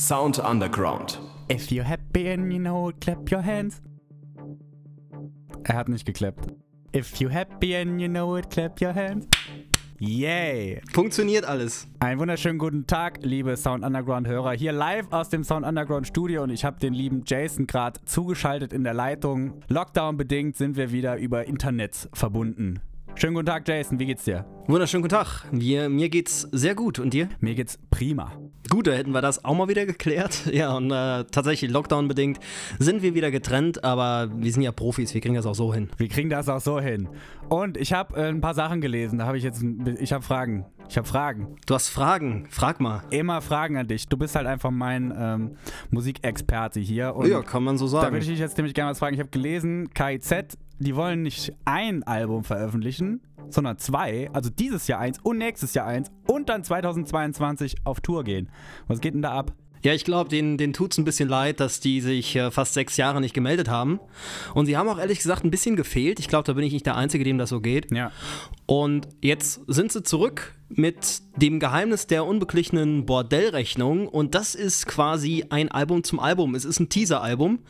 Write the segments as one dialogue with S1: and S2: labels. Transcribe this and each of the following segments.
S1: Sound Underground.
S2: If you're happy and you know it, clap your hands. Er hat nicht geklappt. If you're happy and you know it, clap your hands. Yay!
S3: Funktioniert alles.
S2: Einen wunderschönen guten Tag, liebe Sound Underground Hörer. Hier live aus dem Sound Underground Studio und ich habe den lieben Jason gerade zugeschaltet in der Leitung. Lockdown bedingt sind wir wieder über Internet verbunden. Schönen guten Tag, Jason. Wie geht's dir?
S3: Wunderschönen guten Tag. Wir, mir geht's sehr gut. Und dir?
S2: Mir geht's prima.
S3: Gut, da hätten wir das auch mal wieder geklärt. Ja, und äh, tatsächlich Lockdown-bedingt sind wir wieder getrennt, aber wir sind ja Profis, wir kriegen das auch so hin.
S2: Wir kriegen das auch so hin. Und ich habe äh, ein paar Sachen gelesen. Da habe ich jetzt, ein- ich habe Fragen. Ich habe Fragen.
S3: Du hast Fragen, frag mal.
S2: Immer Fragen an dich. Du bist halt einfach mein ähm, Musikexperte hier.
S3: Ja, kann man so
S2: Da
S3: sagen.
S2: würde ich dich jetzt nämlich gerne was fragen. Ich habe gelesen, KIZ, die wollen nicht ein Album veröffentlichen, sondern zwei. Also dieses Jahr eins und nächstes Jahr eins und dann 2022 auf Tour gehen. Was geht denn da ab?
S3: Ja, ich glaube, denen, denen tut's ein bisschen leid, dass die sich äh, fast sechs Jahre nicht gemeldet haben. Und sie haben auch ehrlich gesagt ein bisschen gefehlt. Ich glaube, da bin ich nicht der Einzige, dem das so geht.
S2: Ja.
S3: Und jetzt sind sie zurück mit dem Geheimnis der unbeglichenen Bordellrechnung. Und das ist quasi ein Album zum Album. Es ist ein Teaser-Album.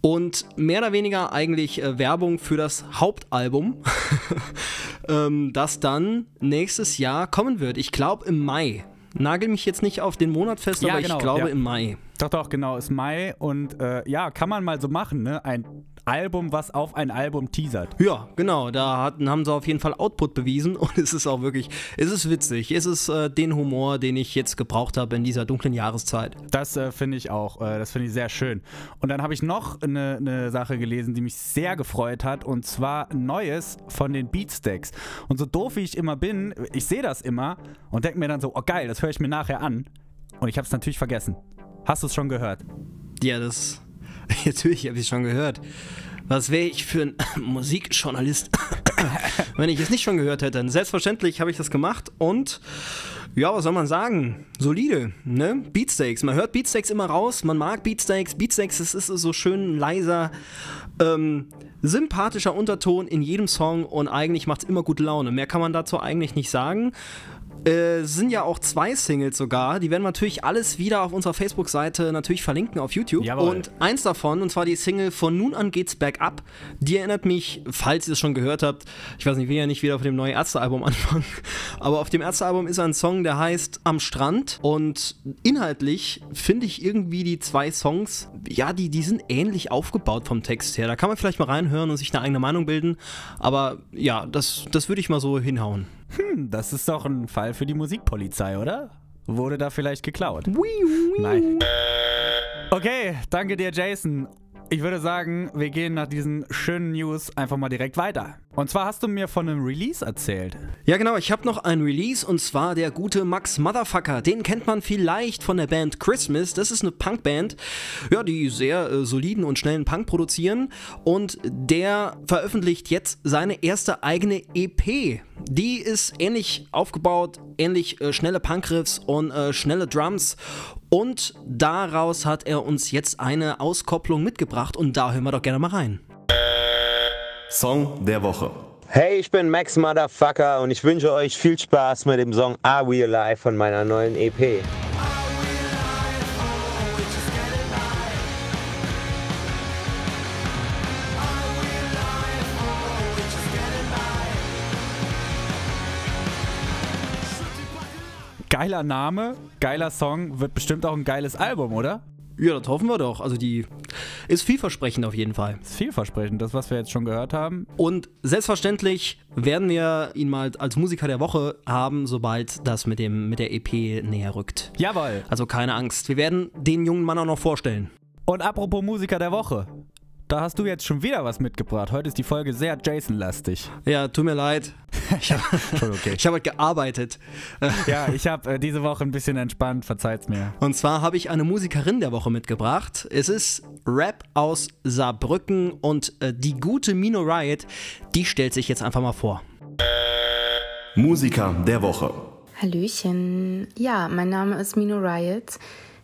S3: Und mehr oder weniger eigentlich äh, Werbung für das Hauptalbum, ähm, das dann nächstes Jahr kommen wird. Ich glaube im Mai. Nagel mich jetzt nicht auf den Monat fest,
S2: Ja,
S3: aber
S2: genau,
S3: ich glaube
S2: ja.
S3: im Mai.
S2: Doch, doch, genau, ist Mai und äh, ja, kann man mal so machen, ne? Ein Album, was auf ein Album teasert.
S3: Ja, genau, da hatten, haben sie auf jeden Fall Output bewiesen und es ist auch wirklich, es ist witzig, es ist äh, den Humor, den ich jetzt gebraucht habe in dieser dunklen Jahreszeit.
S2: Das äh, finde ich auch, äh, das finde ich sehr schön. Und dann habe ich noch eine, eine Sache gelesen, die mich sehr gefreut hat, und zwar Neues von den Beatsteaks. Und so doof wie ich immer bin, ich sehe das immer und denke mir dann so, oh geil, das höre ich mir nachher an. Und ich habe es natürlich vergessen. Hast du es schon gehört?
S3: Ja, das, natürlich habe ich es schon gehört. Was wäre ich für ein Musikjournalist, wenn ich es nicht schon gehört hätte? Selbstverständlich habe ich das gemacht und ja, was soll man sagen? Solide, ne? Beatsteaks. Man hört Beatsteaks immer raus, man mag Beatsteaks. Beatsteaks, das ist so schön leiser, ähm, sympathischer Unterton in jedem Song und eigentlich macht es immer gute Laune. Mehr kann man dazu eigentlich nicht sagen. Äh, sind ja auch zwei Singles sogar. Die werden wir natürlich alles wieder auf unserer Facebook-Seite natürlich verlinken auf YouTube.
S2: Jawohl.
S3: Und eins davon, und zwar die Single von Nun an geht's bergab. Die erinnert mich, falls ihr es schon gehört habt, ich weiß nicht, ich will ja nicht wieder auf dem neuen Ärzte-Album anfangen, aber auf dem Ärzte-Album ist ein Song, der heißt Am Strand. Und inhaltlich finde ich irgendwie die zwei Songs, ja, die, die sind ähnlich aufgebaut vom Text her. Da kann man vielleicht mal reinhören und sich eine eigene Meinung bilden. Aber ja, das, das würde ich mal so hinhauen.
S2: Hm, das ist doch ein Fall für die Musikpolizei, oder? Wurde da vielleicht geklaut? Nein. Okay, danke dir, Jason. Ich würde sagen, wir gehen nach diesen schönen News einfach mal direkt weiter. Und zwar hast du mir von einem Release erzählt.
S3: Ja, genau. Ich habe noch ein Release und zwar der gute Max Motherfucker. Den kennt man vielleicht von der Band Christmas. Das ist eine Punkband, ja, die sehr äh, soliden und schnellen Punk produzieren. Und der veröffentlicht jetzt seine erste eigene EP. Die ist ähnlich aufgebaut, ähnlich äh, schnelle Punkriffs und äh, schnelle Drums. Und daraus hat er uns jetzt eine Auskopplung mitgebracht und da hören wir doch gerne mal rein.
S1: Song der Woche.
S4: Hey, ich bin Max Motherfucker und ich wünsche euch viel Spaß mit dem Song Are We Alive von meiner neuen EP.
S2: Geiler Name, geiler Song, wird bestimmt auch ein geiles Album, oder?
S3: Ja, das hoffen wir doch. Also die ist vielversprechend auf jeden Fall.
S2: Ist vielversprechend, das, was wir jetzt schon gehört haben.
S3: Und selbstverständlich werden wir ihn mal als Musiker der Woche haben, sobald das mit, dem, mit der EP näher rückt.
S2: Jawohl.
S3: Also keine Angst. Wir werden den jungen Mann auch noch vorstellen.
S2: Und apropos Musiker der Woche. Da hast du jetzt schon wieder was mitgebracht. Heute ist die Folge sehr Jason-lastig.
S3: Ja, tut mir leid. Ich habe
S2: okay.
S3: hab heute gearbeitet.
S2: Ja, ich habe äh, diese Woche ein bisschen entspannt, verzeiht's mir.
S3: Und zwar habe ich eine Musikerin der Woche mitgebracht. Es ist Rap aus Saarbrücken und äh, die gute Mino Riot, die stellt sich jetzt einfach mal vor.
S1: Musiker der Woche.
S5: Hallöchen. Ja, mein Name ist Mino Riot.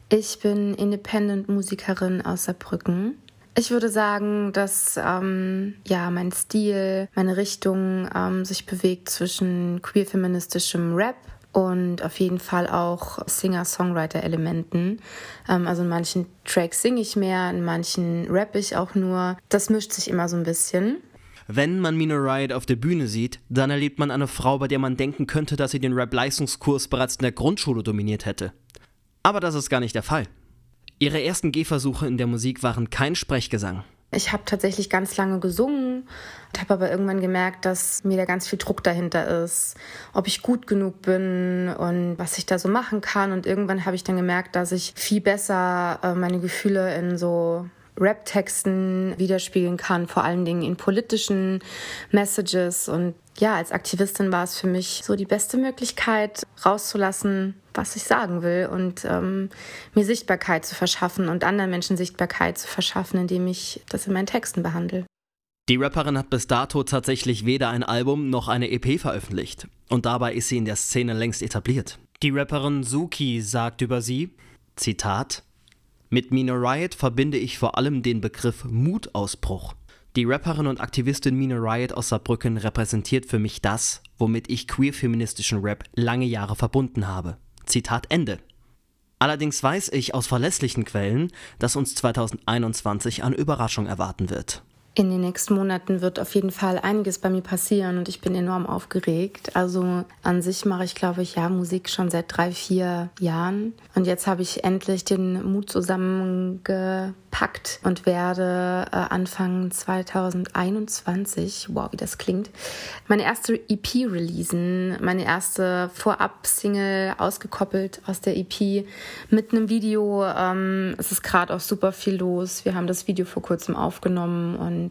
S5: Ich bin Independent-Musikerin aus Saarbrücken. Ich würde sagen, dass ähm, ja mein Stil, meine Richtung ähm, sich bewegt zwischen queer-feministischem Rap und auf jeden Fall auch Singer-Songwriter-Elementen. Ähm, also in manchen Tracks singe ich mehr, in manchen rappe ich auch nur. Das mischt sich immer so ein bisschen.
S3: Wenn man Mina Riot auf der Bühne sieht, dann erlebt man eine Frau, bei der man denken könnte, dass sie den Rap-Leistungskurs bereits in der Grundschule dominiert hätte. Aber das ist gar nicht der Fall. Ihre ersten Gehversuche in der Musik waren kein Sprechgesang.
S5: Ich habe tatsächlich ganz lange gesungen, habe aber irgendwann gemerkt, dass mir da ganz viel Druck dahinter ist, ob ich gut genug bin und was ich da so machen kann. Und irgendwann habe ich dann gemerkt, dass ich viel besser äh, meine Gefühle in so Rap-Texten widerspiegeln kann, vor allen Dingen in politischen Messages. Und ja, als Aktivistin war es für mich so die beste Möglichkeit, rauszulassen, was ich sagen will und ähm, mir Sichtbarkeit zu verschaffen und anderen Menschen Sichtbarkeit zu verschaffen, indem ich das in meinen Texten behandle.
S3: Die Rapperin hat bis dato tatsächlich weder ein Album noch eine EP veröffentlicht. Und dabei ist sie in der Szene längst etabliert. Die Rapperin Suki sagt über sie, Zitat, mit Mina Riot verbinde ich vor allem den Begriff Mutausbruch. Die Rapperin und Aktivistin Mina Riot aus Saarbrücken repräsentiert für mich das, womit ich queer-feministischen Rap lange Jahre verbunden habe. Zitat Ende. Allerdings weiß ich aus verlässlichen Quellen, dass uns 2021 eine Überraschung erwarten wird.
S5: In den nächsten Monaten wird auf jeden Fall einiges bei mir passieren und ich bin enorm aufgeregt. Also an sich mache ich, glaube ich, ja Musik schon seit drei, vier Jahren. Und jetzt habe ich endlich den Mut zusammengepackt und werde äh, Anfang 2021, wow, wie das klingt, meine erste EP releasen. Meine erste Vorab-Single ausgekoppelt aus der EP mit einem Video. Ähm, es ist gerade auch super viel los. Wir haben das Video vor kurzem aufgenommen und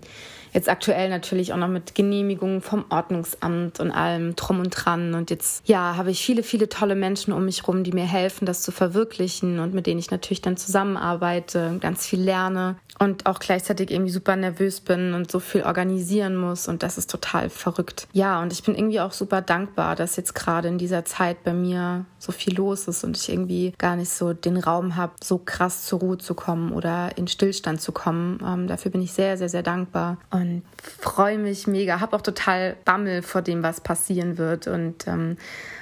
S5: jetzt aktuell natürlich auch noch mit Genehmigungen vom Ordnungsamt und allem drum und dran. Und jetzt, ja, habe ich viele, viele tolle Menschen um mich rum, die mir helfen, das zu verwirklichen und mit denen ich natürlich dann zusammenarbeite, ganz viel lerne und auch gleichzeitig irgendwie super nervös bin und so viel organisieren muss und das ist total verrückt. Ja, und ich bin irgendwie auch super dankbar, dass jetzt gerade in dieser Zeit bei mir so viel los ist und ich irgendwie gar nicht so den Raum habe, so krass zur Ruhe zu kommen oder in Stillstand zu kommen. Ähm, dafür bin ich sehr, sehr, sehr dankbar und freue mich mega. Habe auch total Bammel vor dem, was passieren wird und ähm,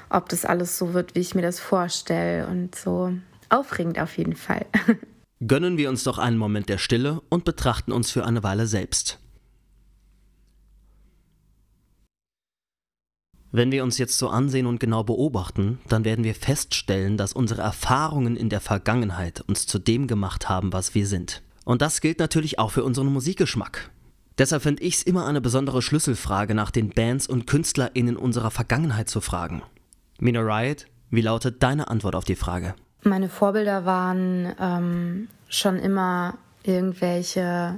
S5: ob das alles so wird, wie ich mir das vorstelle und so aufregend auf jeden Fall.
S3: Gönnen wir uns doch einen Moment der Stille und betrachten uns für eine Weile selbst. Wenn wir uns jetzt so ansehen und genau beobachten, dann werden wir feststellen, dass unsere Erfahrungen in der Vergangenheit uns zu dem gemacht haben, was wir sind. Und das gilt natürlich auch für unseren Musikgeschmack. Deshalb finde ich es immer eine besondere Schlüsselfrage, nach den Bands und KünstlerInnen unserer Vergangenheit zu fragen. Mina Riot, wie lautet deine Antwort auf die Frage?
S5: Meine Vorbilder waren ähm, schon immer irgendwelche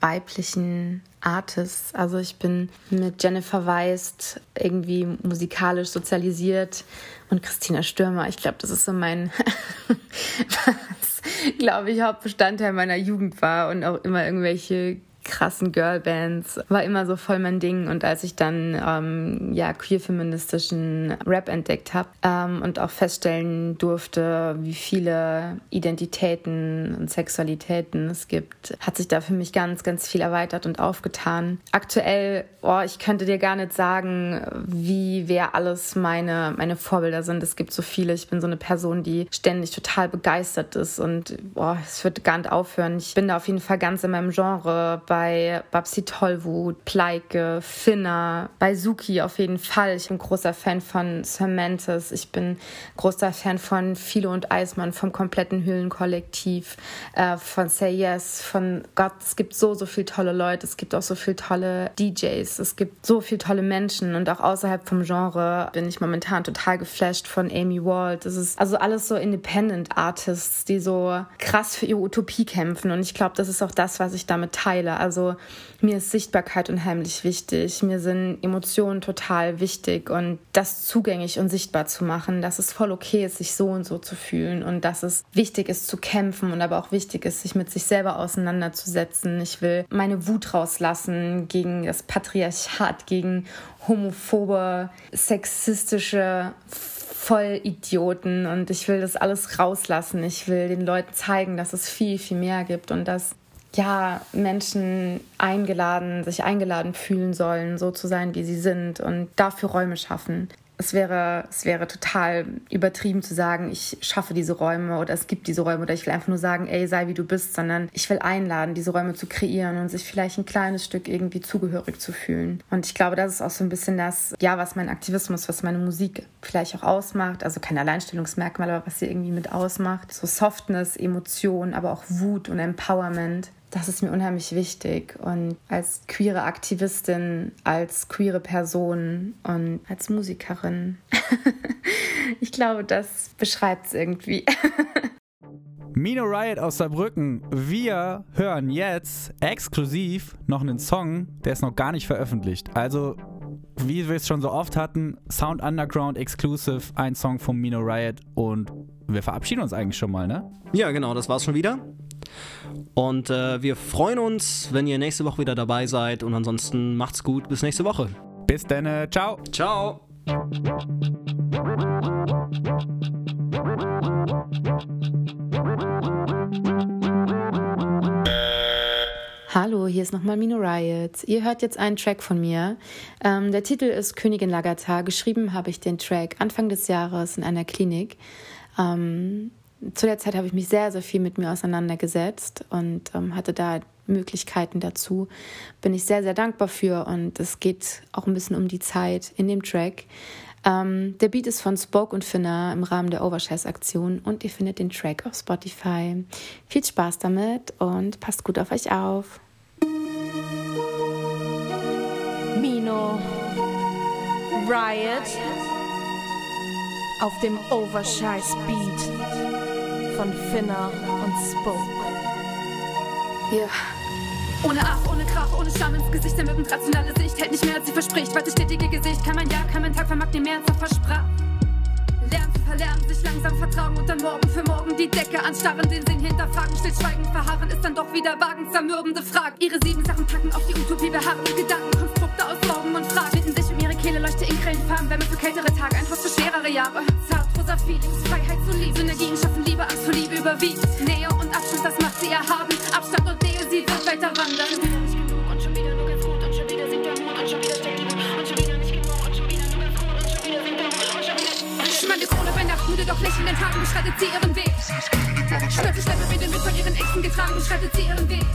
S5: weiblichen Artists. Also ich bin mit Jennifer Weist irgendwie musikalisch sozialisiert und Christina Stürmer. Ich glaube, das ist so mein, was, glaube ich, Hauptbestandteil meiner Jugend war und auch immer irgendwelche krassen Girlbands. War immer so voll mein Ding. Und als ich dann ähm, ja queer-feministischen Rap entdeckt habe ähm, und auch feststellen durfte, wie viele Identitäten und Sexualitäten es gibt, hat sich da für mich ganz, ganz viel erweitert und aufgetan. Aktuell, oh, ich könnte dir gar nicht sagen, wie wer alles meine, meine Vorbilder sind. Es gibt so viele. Ich bin so eine Person, die ständig total begeistert ist und oh, es wird gar nicht aufhören. Ich bin da auf jeden Fall ganz in meinem Genre bei Babsi Tollwut, Pleike, Finna, bei Suki auf jeden Fall. Ich bin großer Fan von Cementis. Ich bin großer Fan von Philo und Eismann, vom kompletten Höhlenkollektiv, äh, von Say Yes, von Gott. Es gibt so, so viele tolle Leute. Es gibt auch so viele tolle DJs. Es gibt so viele tolle Menschen. Und auch außerhalb vom Genre bin ich momentan total geflasht von Amy Wald. Das ist also alles so Independent Artists, die so krass für ihre Utopie kämpfen. Und ich glaube, das ist auch das, was ich damit teile. Also mir ist Sichtbarkeit unheimlich wichtig. Mir sind Emotionen total wichtig und das zugänglich und sichtbar zu machen, dass es voll okay ist, sich so und so zu fühlen und dass es wichtig ist zu kämpfen und aber auch wichtig ist, sich mit sich selber auseinanderzusetzen. Ich will meine Wut rauslassen gegen das Patriarchat, gegen homophobe, sexistische Vollidioten und ich will das alles rauslassen. Ich will den Leuten zeigen, dass es viel, viel mehr gibt und dass ja, Menschen eingeladen, sich eingeladen fühlen sollen, so zu sein, wie sie sind und dafür Räume schaffen. es wäre, es wäre total übertrieben zu sagen, ich schaffe diese Räume oder es gibt diese Räume oder ich will einfach nur sagen, ey, sei wie du bist, sondern ich will einladen, diese Räume zu kreieren und sich vielleicht ein kleines Stück irgendwie zugehörig zu fühlen. Und ich glaube, das ist auch so ein bisschen das, ja, was mein Aktivismus, was meine Musik vielleicht auch ausmacht. Also kein Alleinstellungsmerkmal, aber was sie irgendwie mit ausmacht. So Softness, Emotion, aber auch Wut und Empowerment das ist mir unheimlich wichtig. Und als queere Aktivistin, als queere Person und als Musikerin, ich glaube, das beschreibt es irgendwie.
S2: Mino Riot aus Saarbrücken. Wir hören jetzt exklusiv noch einen Song, der ist noch gar nicht veröffentlicht. Also, wie wir es schon so oft hatten, Sound Underground Exclusive, ein Song von Mino Riot und wir verabschieden uns eigentlich schon mal, ne?
S3: Ja, genau, das war's schon wieder. Und äh, wir freuen uns, wenn ihr nächste Woche wieder dabei seid. Und ansonsten macht's gut. Bis nächste Woche.
S2: Bis dann. Äh, ciao.
S3: Ciao.
S5: Hallo, hier ist nochmal Mino Riot. Ihr hört jetzt einen Track von mir. Ähm, der Titel ist Königin Lagata. Geschrieben habe ich den Track Anfang des Jahres in einer Klinik. Ähm, zu der Zeit habe ich mich sehr, sehr viel mit mir auseinandergesetzt und ähm, hatte da Möglichkeiten dazu. Bin ich sehr, sehr dankbar für und es geht auch ein bisschen um die Zeit in dem Track. Ähm, der Beat ist von Spoke und Finna im Rahmen der Overshares-Aktion und ihr findet den Track auf Spotify. Viel Spaß damit und passt gut auf euch auf.
S6: Mino Riot auf dem Overshares Beat von Finner und Spoke.
S7: Ja. Ohne Ach, ohne Krach, ohne Scham ins Gesicht, der Mücken rationale Sicht hält nicht mehr als sie verspricht. Weiter stetige Gesicht, kann mein Jahr, kann mein Tag vermag dir mehr als er versprach. Lernen zu verlernen, sich langsam vertrauen und dann morgen für morgen die Decke anstarren, den Sinn hinterfragen, stillschweigend verharren, ist dann doch wieder wagen, zermürbende Frage. Ihre sieben Sachen packen, auf die Utopie beharren, Gedankenkonstrukte aus Morgen und Fragen, finden sich um ihre Kehle, leuchte in Farben, Wärme für kältere Tage, ein Trost für schwerere Jahre. Zart, rosa Feelings, Freiheit zu lieben, Synergien schaffen Liebe überwiegt. Nähe und Abstand, das macht sie erhaben, Abstand und Nähe, sie wird weiter wandern. Nicht genug und schon wieder nur ganz gut und schon wieder sinkt der Mut und schon wieder Wut und schon wieder nicht genug und schon wieder nur ganz gut und schon wieder sinkt der Mut und schon wieder... Schmande Krone bei Nacht, müde doch lächelnden Tagen beschreitet sie ihren Weg. Stolze Schleppe wird mit von ihren Ängsten getragen, beschreitet sie ihren Weg.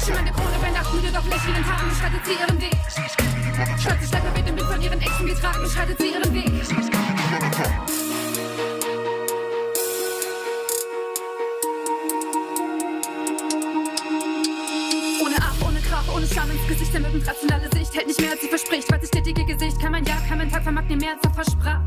S7: Schimmernde Krone bei Nacht, müde doch lächelnden Tagen beschreitet sie ihren Weg. Stolze Schleppe wird mit von ihren Ängsten getragen, beschreitet sie ihren Weg. Scham ins Gesicht, der Mücken rationale Sicht hält nicht mehr als sie verspricht. Weil das stetige Gesicht kann mein Jahr, kann mein Tag vermag nie mehr als er versprach.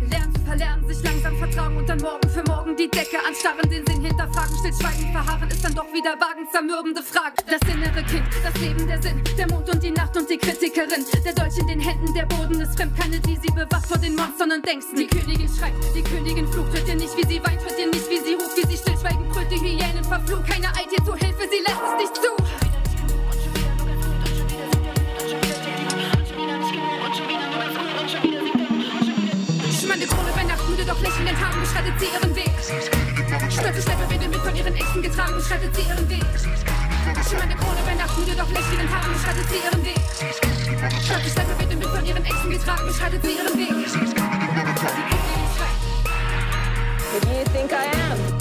S7: Lernen zu verlernen, sich langsam vertrauen und dann morgen für morgen die Decke anstarren, den Sinn hinterfragen, stillschweigend verharren, ist dann doch wieder wagen, zermürbende Frage. Das innere Kind, das Leben, der Sinn, der Mond und die Nacht und die Kritikerin, der Dolch in den Händen, der Boden ist fremd, keine, die sie bewacht vor den Monstern und denkst, die Königin schreit, die Königin flucht, hört ihr nicht, wie sie weint, hört ihr nicht, wie sie ruft, wie sie stillschweigend brüllt, die Hyänen verflucht, keine eilt ihr zu Hilfe, sie lässt es nicht zu. Freunde ohne Weihnachtsmüde, doch nicht in den Tagen beschreitet sie ihren Weg. Stolze Schlepperwinde mit von ihren Äxten getragen, beschreitet sie ihren Weg. Schimmernde Krone, Weihnachtsmüde, doch nicht in den Tagen beschreitet sie ihren Weg. Stolze Schlepperwinde mit von ihren Äxten getragen, beschreitet sie ihren Weg. Who do you think I am?